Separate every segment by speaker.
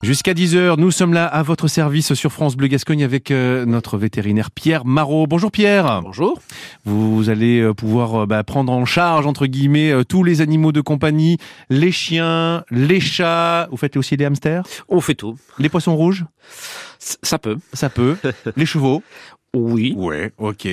Speaker 1: Jusqu'à 10h, nous sommes là à votre service sur France Bleu Gascogne avec euh, notre vétérinaire Pierre Marot. Bonjour Pierre.
Speaker 2: Bonjour.
Speaker 1: Vous allez euh, pouvoir euh, bah, prendre en charge, entre guillemets, tous les animaux de compagnie, les chiens, les chats. Vous faites aussi des hamsters?
Speaker 2: On fait tout.
Speaker 1: Les poissons rouges?
Speaker 2: Ça peut.
Speaker 1: Ça peut. les chevaux
Speaker 2: oui.
Speaker 1: Ouais, ok.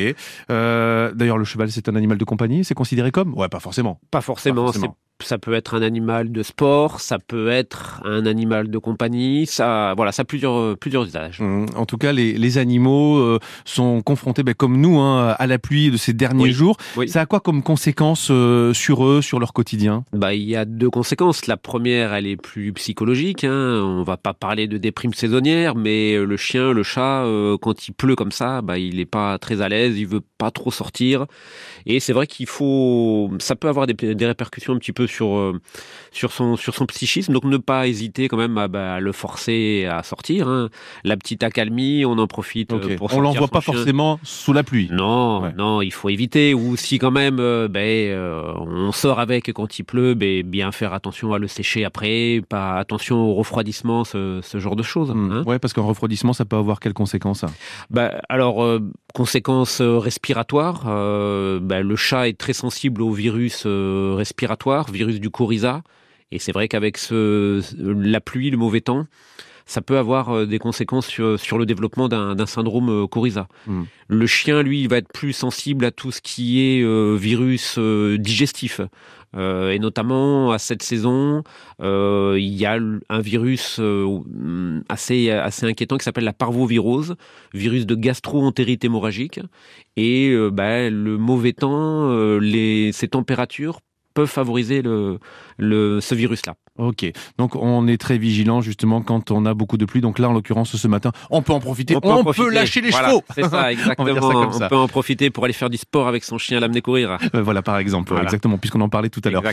Speaker 1: D'ailleurs, le cheval, c'est un animal de compagnie, c'est considéré comme? Ouais, pas forcément.
Speaker 2: Pas forcément. Pas forcément ça peut être un animal de sport, ça peut être un animal de compagnie, ça, voilà, ça a plusieurs, plusieurs usages.
Speaker 1: Mmh. En tout cas, les, les animaux euh, sont confrontés, ben, comme nous, hein, à la pluie de ces derniers jours. Ça a quoi comme conséquence euh, sur eux, sur leur quotidien?
Speaker 2: Bah, il y a deux conséquences. La première, elle est plus psychologique. Hein. On va pas parler de déprime saisonnière, mais le chien, le chat, euh, quand il pleut comme ça, bah, il est pas très à l'aise, il veut pas trop sortir. Et c'est vrai qu'il faut, ça peut avoir des, des répercussions un petit peu sur euh, sur son sur son psychisme. Donc ne pas hésiter quand même à, bah, le forcer à sortir. Hein. La petite accalmie, on en profite euh, pour
Speaker 1: On l'envoie pas forcément sous la pluie.
Speaker 2: Non, non, il faut éviter. Ou si quand même, euh, ben, on sort avec quand il pleut, ben, bien faire attention à le sécher après. Pas attention au refroidissement, ce, ce genre de choses.
Speaker 1: Hein. Ouais, parce qu'un refroidissement, ça peut avoir quelles conséquences
Speaker 2: bah, alors conséquences respiratoires. Ben, le chat est très sensible au virus respiratoire, virus du coryza. Et c'est vrai qu'avec ce, la pluie, le mauvais temps, ça peut avoir euh, des conséquences sur, le développement d'un syndrome euh, coryza. Hmm. Le chien, lui, il va être plus sensible à tout ce qui est euh, virus digestif. Et notamment à cette saison, il y a un virus assez, assez inquiétant qui s'appelle la parvovirose, virus de gastro-entérite hémorragique. Et bah, le mauvais temps, ces températures peuvent favoriser le, le, ce virus-là.
Speaker 1: Ok, donc on est très vigilant justement quand on a beaucoup de pluie. Donc là, en l'occurrence, ce matin, on peut en profiter. On peut, lâcher les chevaux.
Speaker 2: C'est ça, exactement. on, peut en profiter pour aller faire du sport avec son chien, l'amener courir.
Speaker 1: Euh, voilà, par exemple, exactement, puisqu'on en parlait tout à l'heure.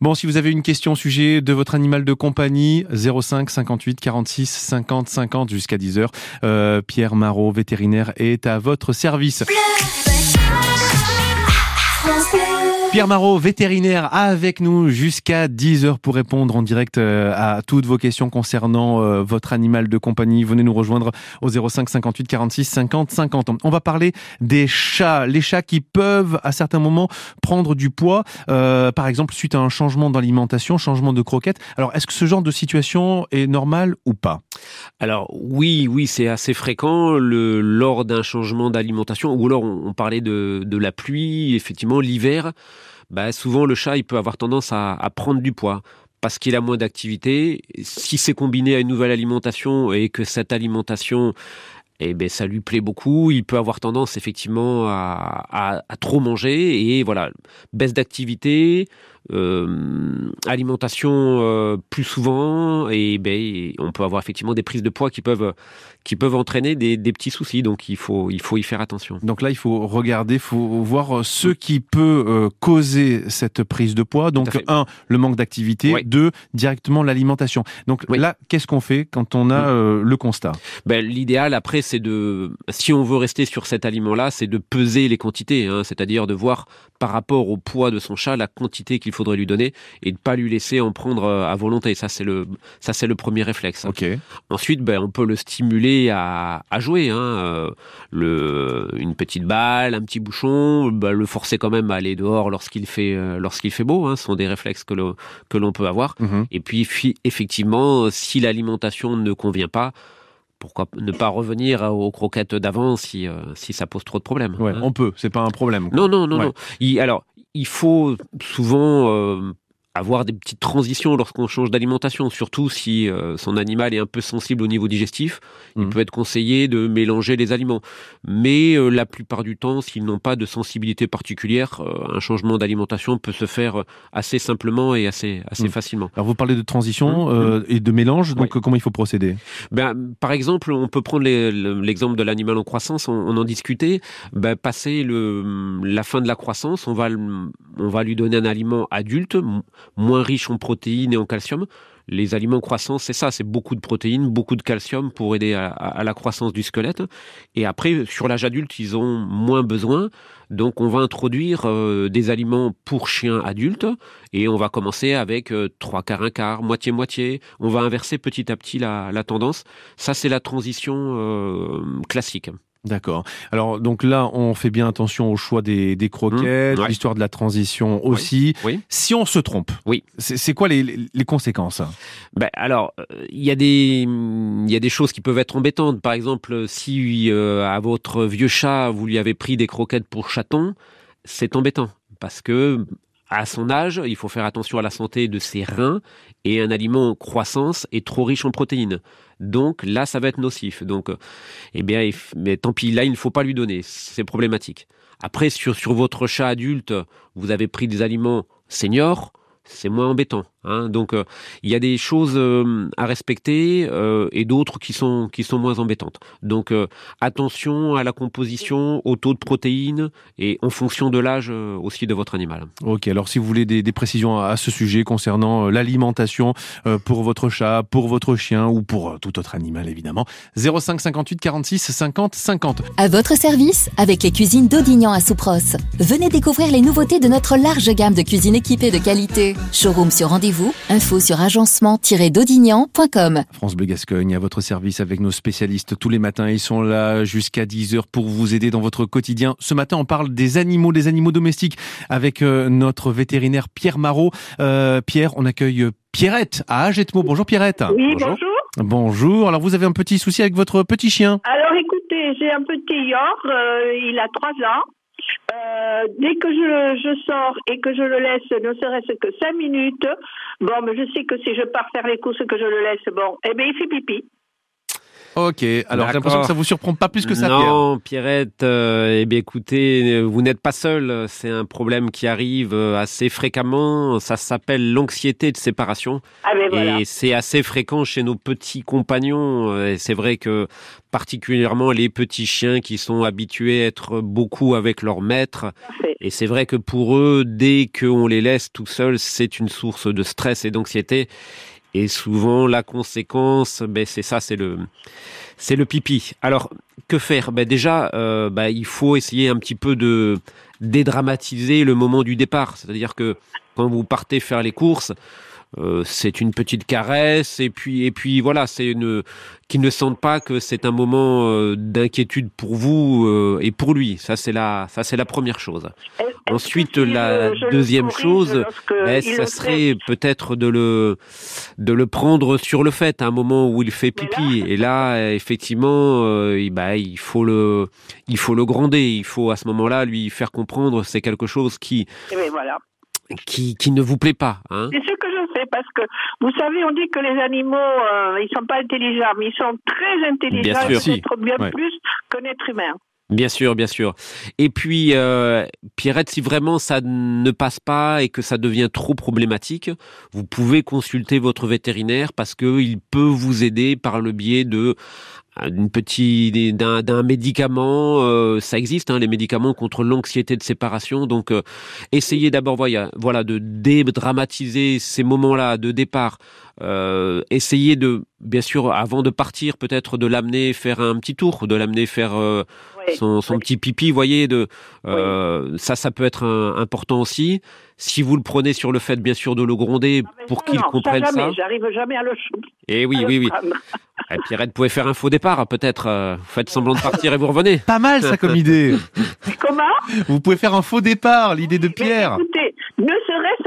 Speaker 1: Bon, si vous avez une question au sujet de votre animal de compagnie, 05 58 46 50 50 jusqu'à 10 heures. Euh, Pierre Marot, vétérinaire, est à votre service. Pierre Marot, vétérinaire, avec nous jusqu'à 10h pour répondre en direct euh, à toutes vos questions concernant euh, votre animal de compagnie. Venez nous rejoindre au 05 58 46 50 50. On va parler des chats, les chats qui peuvent à certains moments prendre du poids, euh, par exemple suite à un changement d'alimentation, changement de croquettes. Alors est-ce que ce genre de situation est normal ou pas?
Speaker 2: Alors oui, oui, c'est assez fréquent le, lors d'un changement d'alimentation ou alors on, parlait de, de la pluie, effectivement l'hiver bah, souvent le chat il peut avoir tendance à, prendre du poids parce qu'il a moins d'activité. Si c'est combiné à une nouvelle alimentation et que cette alimentation eh ben ça lui plaît beaucoup. Il peut avoir tendance effectivement à, trop manger et voilà baisse d'activité, alimentation euh, plus souvent et ben on peut avoir effectivement des prises de poids qui peuvent qui peuvent entraîner des, des petits soucis donc il faut il faut y faire attention.
Speaker 1: Donc là il faut regarder, il faut voir ce qui peut euh, causer cette prise de poids. Donc un le manque d'activité, deux directement l'alimentation. Donc là qu'est-ce qu'on fait quand on a mm. le constat?
Speaker 2: Ben, l'idéal après c'est de si on veut rester sur cet aliment là, c'est de peser les quantités, hein, c'est-à-dire de voir par rapport au poids de son chat la quantité qu'il faudrait lui donner et de pas lui laisser en prendre euh, à volonté. Ça c'est le ça c'est le premier réflexe. Ensuite, ben on peut le stimuler à, à jouer. Hein. Euh, le une petite balle, un petit bouchon, ben, le forcer quand même à aller dehors lorsqu'il fait euh, lorsqu'il fait beau. Hein. Ce sont des réflexes que l'on que l'on peut avoir. Mhm. Et puis effectivement, si l'alimentation ne convient pas pourquoi ne pas revenir aux croquettes d'avant si, si ça pose trop de problèmes.
Speaker 1: Ouais, hein. on peut, c'est pas un problème.
Speaker 2: Non, non, non, non. alors, il faut souvent euh, avoir des petites transitions lorsqu'on change d'alimentation, surtout si euh, son animal est un peu sensible au niveau digestif. Il mmh. peut être conseillé de mélanger les aliments. Mais euh, la plupart du temps, s'ils n'ont pas de sensibilité particulière, euh, un changement d'alimentation peut se faire assez simplement et assez, assez mmh. facilement.
Speaker 1: Alors vous parlez de transition mmh. et de mélange, donc comment il faut procéder?
Speaker 2: Ben, Par exemple, on peut prendre l'exemple de l'animal en croissance, on, en discutait. Ben, passer le, la fin de la croissance, on va, on va lui donner un aliment adulte moins riche en protéines et en calcium. Les aliments croissance, c'est ça, c'est beaucoup de protéines, beaucoup de calcium pour aider à, la croissance du squelette. Et après, sur l'âge adulte, ils ont moins besoin. Donc on va introduire euh, des aliments pour chiens adultes et on va commencer avec euh, quarts, un quart, moitié, moitié. On va inverser petit à petit la, la tendance. Ça, c'est la transition euh, classique.
Speaker 1: D'accord. Alors donc là, on fait bien attention au choix des, des croquettes, mmh, l'histoire de la transition aussi. Oui. Si on se trompe, oui. c'est quoi les, les, conséquences?
Speaker 2: Ben, alors, euh, il y a des il y a des choses qui peuvent être embêtantes. Par exemple, si euh, à votre vieux chat vous lui avez pris des croquettes pour chaton, c'est embêtant parce que à son âge, il faut faire attention à la santé de ses reins et un aliment en croissance est trop riche en protéines. Donc là, ça va être nocif. Donc, eh bien, mais tant pis, là, il ne faut pas lui donner. C'est problématique. Après, sur, sur votre chat adulte, vous avez pris des aliments seniors, c'est moins embêtant. Hein. Donc euh, il y a des choses euh, à respecter euh, et d'autres qui sont qui sont moins embêtantes. Donc attention à la composition, au taux de protéines et en fonction de l'âge aussi de votre animal.
Speaker 1: Ok, alors si vous voulez des, des précisions à, ce sujet concernant l'alimentation pour votre chat, pour votre chien ou pour tout autre animal évidemment, 05 58 46 50 50.
Speaker 3: À votre service avec les cuisines d'Audignan à Soupros. Venez découvrir les nouveautés de notre large gamme de cuisines équipées de qualité. Showroom sur rendez-vous Info sur agencement-daudignan.com.
Speaker 1: France Bleu Gascogne à votre service avec nos spécialistes tous les matins. Ils sont là jusqu'à 10h pour vous aider dans votre quotidien. Ce matin, on parle des animaux, des animaux domestiques avec euh, notre vétérinaire Pierre Marot. Euh, Pierre, on accueille Pierrette à Agetmo. Bonjour Pierrette.
Speaker 4: Oui, bonjour.
Speaker 1: bonjour. Alors vous avez un petit souci avec votre petit chien?
Speaker 4: Alors écoutez, j'ai un petit York, euh, il a trois ans. Euh, dès que je, je, sors et que je le laisse, ne serait-ce que cinq minutes, bon, mais je sais que si je pars faire les courses que je le laisse, bon, eh bien, il fait pipi.
Speaker 1: Ok, alors j'ai l'impression que ça vous surprend pas plus que ça,
Speaker 2: non, Pierrette, euh, eh bien écoutez, vous n'êtes pas seul, c'est un problème qui arrive euh, assez fréquemment, ça s'appelle l'anxiété de séparation.
Speaker 4: Ah ben voilà.
Speaker 2: Et c'est assez fréquent chez nos petits compagnons, euh, et c'est vrai que particulièrement les petits chiens qui sont habitués à être beaucoup avec leur maître, et c'est vrai que pour eux, dès qu'on les laisse tout seuls, c'est une source de stress et d'anxiété. Et souvent, la conséquence, ben, c'est ça, c'est le, c'est le pipi. Alors, que faire? Ben, Déjà, euh, ben, il faut essayer un petit peu de dédramatiser le moment du départ. C'est-à-dire que quand vous partez faire les courses, euh, c'est une petite caresse et puis et puis voilà c'est une qu'ils ne sentent pas que c'est un moment euh, d'inquiétude pour vous euh, et pour lui. Ça c'est la ça c'est la première chose. Ensuite la deuxième chose ben, ça serait peut-être de le de le prendre sur le fait à un moment où il fait pipi. Et là effectivement bah, il faut le il faut le gronder. Il faut à ce moment-là lui faire comprendre c'est quelque chose qui
Speaker 4: eh ben, voilà
Speaker 2: qui, qui ne vous plaît pas.
Speaker 4: Hein c'est ce que je sais, parce que vous savez, on dit que les animaux, euh, ils sont pas intelligents, mais ils sont très intelligents, bien sûr, bien plus qu'un être humain.
Speaker 2: Bien sûr, bien sûr. Et puis, euh, Pierrette, si vraiment ça ne passe pas et que ça devient trop problématique, vous pouvez consulter votre vétérinaire parce qu'il peut vous aider par le biais de petite d'un médicament euh, ça existe hein, les médicaments contre l'anxiété de séparation. Donc euh, essayez d'abord voilà voilà de dédramatiser ces moments-là de départ euh, essayez de bien sûr avant de partir peut-être de l'amener faire un petit tour de l'amener faire euh, son, son petit pipi voyez de ça ça peut être important aussi si vous le prenez sur le fait bien sûr de le gronder ah, pour qu'il comprenne ça,
Speaker 4: j'arrive jamais à le
Speaker 2: et eh oui oui oui Et Pierrette pouvait faire un faux départ, peut-être. Euh, faites semblant de partir et vous revenez.
Speaker 1: Pas mal ça comme idée.
Speaker 4: Comment?
Speaker 1: Vous pouvez faire un faux départ, l'idée de Pierre.
Speaker 4: écoutez,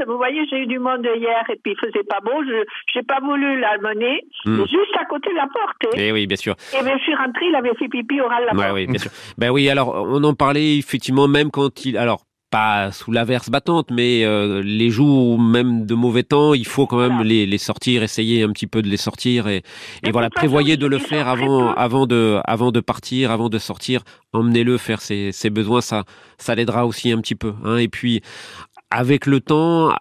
Speaker 4: vous voyez, j'ai eu du monde hier et puis il faisait pas beau, je n'ai pas voulu l'amener, hmm. juste à côté de la porte.
Speaker 2: Et hein. eh oui, bien sûr.
Speaker 4: Et bien, je suis rentré, il avait fait pipi au ras de la
Speaker 2: porte. Oui, bien sûr. Ben oui, alors on en parlait effectivement même quand il, alors pas sous l'averse battante, mais euh, les jours même de mauvais temps, il faut quand même les, les, sortir, essayer un petit peu de les sortir et, et voilà, prévoyez de le faire avant, avant de, avant de partir, avant de sortir, emmenez-le faire ses, ses besoins, ça, ça l'aidera aussi un petit peu. Hein. Et puis, avec le temps,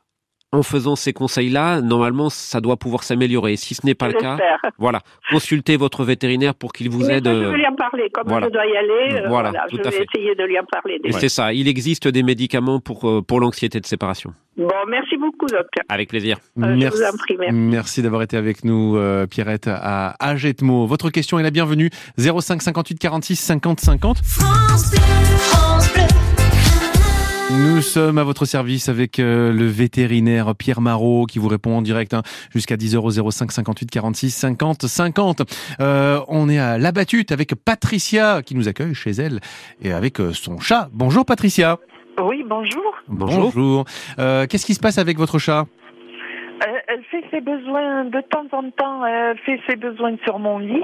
Speaker 2: en faisant ces conseils-là, normalement, ça doit pouvoir s'améliorer. Si ce n'est pas le cas, voilà, consultez votre vétérinaire pour qu'il vous
Speaker 4: Mais
Speaker 2: aide.
Speaker 4: je
Speaker 2: euh,
Speaker 4: vais lui en parler. Comme
Speaker 2: voilà.
Speaker 4: je dois y aller, euh,
Speaker 2: Voilà,
Speaker 4: voilà,
Speaker 2: tout
Speaker 4: je
Speaker 2: à
Speaker 4: vais
Speaker 2: fait.
Speaker 4: essayer de lui en parler.
Speaker 2: Et
Speaker 4: déjà.
Speaker 2: c'est ça, il existe des médicaments pour, euh, pour l'anxiété de séparation.
Speaker 4: Bon, merci beaucoup, docteur.
Speaker 2: Avec plaisir.
Speaker 4: Euh, je vous en prie, merci.
Speaker 1: Merci d'avoir été avec nous, euh, Pierrette, à Agetmo. Votre question est la bienvenue. 05 58 46 50 50.
Speaker 5: France Bleu, France Bleu.
Speaker 1: Nous sommes à votre service avec euh, le vétérinaire Pierre Marot qui vous répond en direct hein, jusqu'à 10 euros 05 58 46 50 50. Euh, on est à La Battute avec Patricia qui nous accueille chez elle et avec euh, son chat. Bonjour Patricia.
Speaker 6: Oui, bonjour.
Speaker 2: Bonjour.
Speaker 1: Euh, Qu'est-ce qui se passe avec votre chat?
Speaker 6: Euh, elle fait ses besoins de temps en temps. Elle fait ses besoins sur mon lit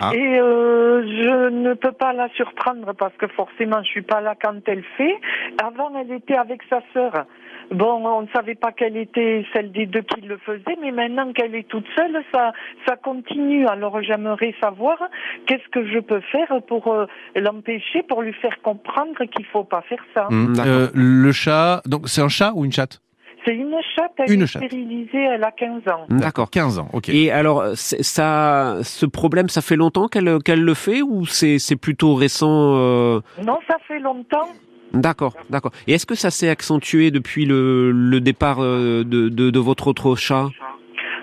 Speaker 1: Ah.
Speaker 6: et euh, je ne peux pas la surprendre parce que forcément je suis pas là quand elle fait. Avant, elle était avec sa sœur. Bon, on ne savait pas qu'elle était celle des deux qui le faisait, mais maintenant qu'elle est toute seule, ça, ça continue. Alors j'aimerais savoir qu'est-ce que je peux faire pour euh, l'empêcher, pour lui faire comprendre qu'il faut pas faire ça.
Speaker 2: D'accord.
Speaker 1: euh, Le chat, donc c'est un chat ou une chatte?
Speaker 6: C'est une chatte, elle
Speaker 1: Une
Speaker 6: est
Speaker 1: chatte.
Speaker 6: stérilisée, elle a 15 ans.
Speaker 2: D'accord.
Speaker 1: 15 ans, ok.
Speaker 2: Et alors, c'est- ça, ce problème, ça fait longtemps qu'elle qu'elle le fait ou c'est c'est plutôt récent euh,
Speaker 6: Non, ça fait longtemps.
Speaker 2: D'accord, d'accord. Et est-ce que ça s'est accentué depuis le, le départ euh, de, de, de votre autre chat?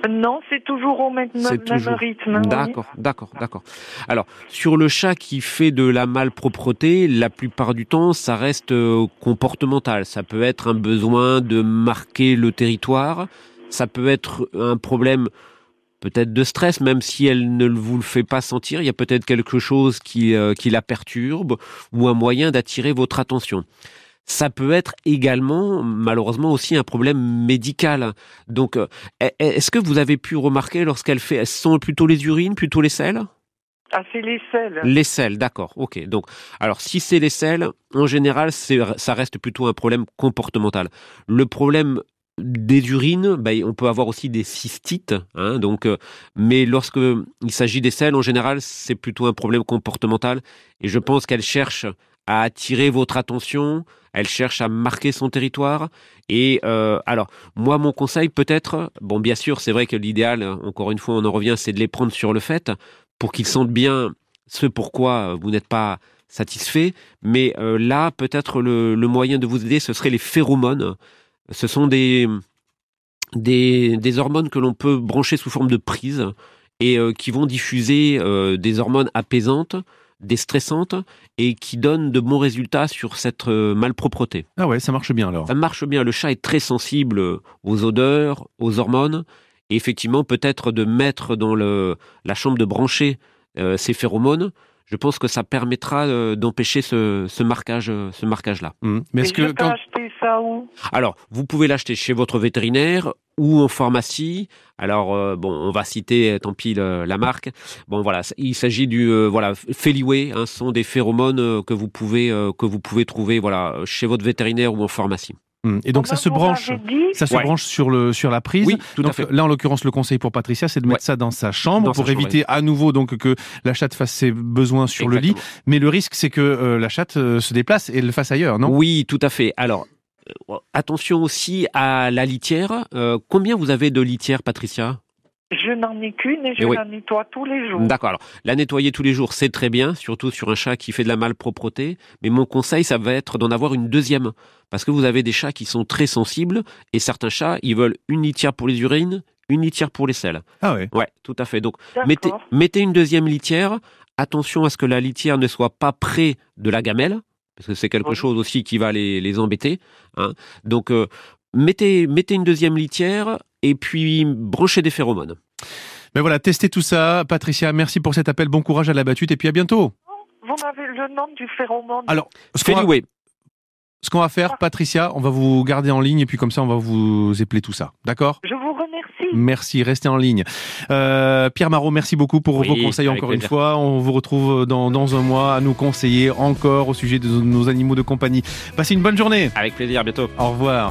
Speaker 6: Non, c'est toujours au même, même
Speaker 2: toujours-
Speaker 6: rythme. oui.
Speaker 2: D'accord, d'accord, d'accord. Alors, sur le chat qui fait de la malpropreté, la plupart du temps, ça reste euh, comportemental. Ça peut être un besoin de marquer le territoire. Ça peut être un problème peut-être de stress, même si elle ne vous le fait pas sentir. Il y a peut-être quelque chose qui, euh, qui la perturbe ou un moyen d'attirer votre attention. Ça peut être également, malheureusement, aussi un problème médical. Donc, euh, est- est-ce que vous avez pu remarquer lorsqu'elle fait, ce sont plutôt les urines, plutôt les selles?
Speaker 6: Ah, c'est les selles.
Speaker 2: Les selles, d'accord, ok. Donc, alors si c'est les selles, en général, ça reste plutôt un problème comportemental. Le problème des urines, ben, on peut avoir aussi des cystites, hein, donc, euh, mais lorsque il s'agit des selles, en général, c'est plutôt un problème comportemental. Et je pense qu'elle cherche à attirer votre attention, elle cherche à marquer son territoire. Et euh, alors, moi, mon conseil peut-être, bon, bien sûr, c'est vrai que l'idéal, encore une fois, on en revient, c'est de les prendre sur le fait pour qu'ils sentent bien ce pourquoi vous n'êtes pas satisfait. Mais euh, là, peut-être le, moyen de vous aider, ce serait les phéromones. Ce sont des, des, hormones que l'on peut brancher sous forme de prise et euh, qui vont diffuser des hormones apaisantes, déstressantes et qui donnent de bons résultats sur cette euh, malpropreté.
Speaker 1: Ah ouais, ça marche bien alors.
Speaker 2: Ça marche bien. Le chat est très sensible aux odeurs, aux hormones. Et effectivement, peut-être de mettre dans le, la chambre de brancher euh, ces phéromones, je pense que ça permettra euh, d'empêcher ce, ce marquage, euh, ce marquage-là.
Speaker 1: Hum. Mais est-ce
Speaker 6: je
Speaker 1: que
Speaker 6: peux
Speaker 1: quand...
Speaker 6: acheter ça où?
Speaker 2: Alors, vous pouvez l'acheter chez votre vétérinaire ou en pharmacie. Alors, euh, bon, on va citer, tant pis, le- la marque. Bon, voilà, il s'agit du, euh, voilà, Feliway. Hein, ce sont des phéromones euh, que vous pouvez, euh, que vous pouvez trouver, voilà, chez votre vétérinaire ou en pharmacie.
Speaker 1: Hum. Et donc ça se branche ça se
Speaker 2: Ouais.
Speaker 1: branche sur le sur la prise.
Speaker 2: Oui, tout à
Speaker 1: donc
Speaker 2: fait.
Speaker 1: là en l'occurrence le conseil pour Patricia c'est de mettre
Speaker 2: Ouais.
Speaker 1: ça dans sa chambre
Speaker 2: Dans
Speaker 1: pour
Speaker 2: sa chambre,
Speaker 1: éviter à nouveau donc que la chatte fasse ses besoins sur le lit. Mais le risque c'est que euh, la chatte euh, se déplace et le fasse ailleurs, non?
Speaker 2: Oui, tout à fait. Alors, euh, attention aussi à la litière. Euh, combien vous avez de litière, Patricia?
Speaker 6: Je n'en ai qu'une et je
Speaker 2: Eh oui.
Speaker 6: la nettoie tous les jours.
Speaker 2: D'accord. Alors, la nettoyer tous les jours, c'est très bien, surtout sur un chat qui fait de la malpropreté. Mais mon conseil, ça va être d'en avoir une deuxième. Parce que vous avez des chats qui sont très sensibles et certains chats, ils veulent une litière pour les urines, une litière pour les selles.
Speaker 1: Ah ouais.
Speaker 2: Ouais, tout à fait. Donc, mettez, une deuxième litière. Attention à ce que la litière ne soit pas près de la gamelle, parce que c'est quelque
Speaker 6: Oui.
Speaker 2: chose aussi qui va les, les embêter. hein. Donc, euh, mettez, mettez une deuxième litière et puis branchez des phéromones.
Speaker 1: Mais voilà, testez tout ça. Patricia, merci pour cet appel. Bon courage à la battute et puis à bientôt.
Speaker 6: Vous avez le nom du phéromone
Speaker 1: Alors, ce qu'on va, ce qu'on va faire, Patricia, on va vous garder en ligne et puis comme ça, on va vous épeler tout ça. D'accord?
Speaker 6: Je vous remercie.
Speaker 1: Merci, restez en ligne. Euh, Pierre Marot, merci beaucoup pour
Speaker 2: Oui,
Speaker 1: vos conseils encore une fois. On vous retrouve dans, dans un mois à nous conseiller encore au sujet de nos animaux de compagnie. Passez une bonne journée.
Speaker 2: Avec plaisir, à bientôt.
Speaker 1: Au revoir.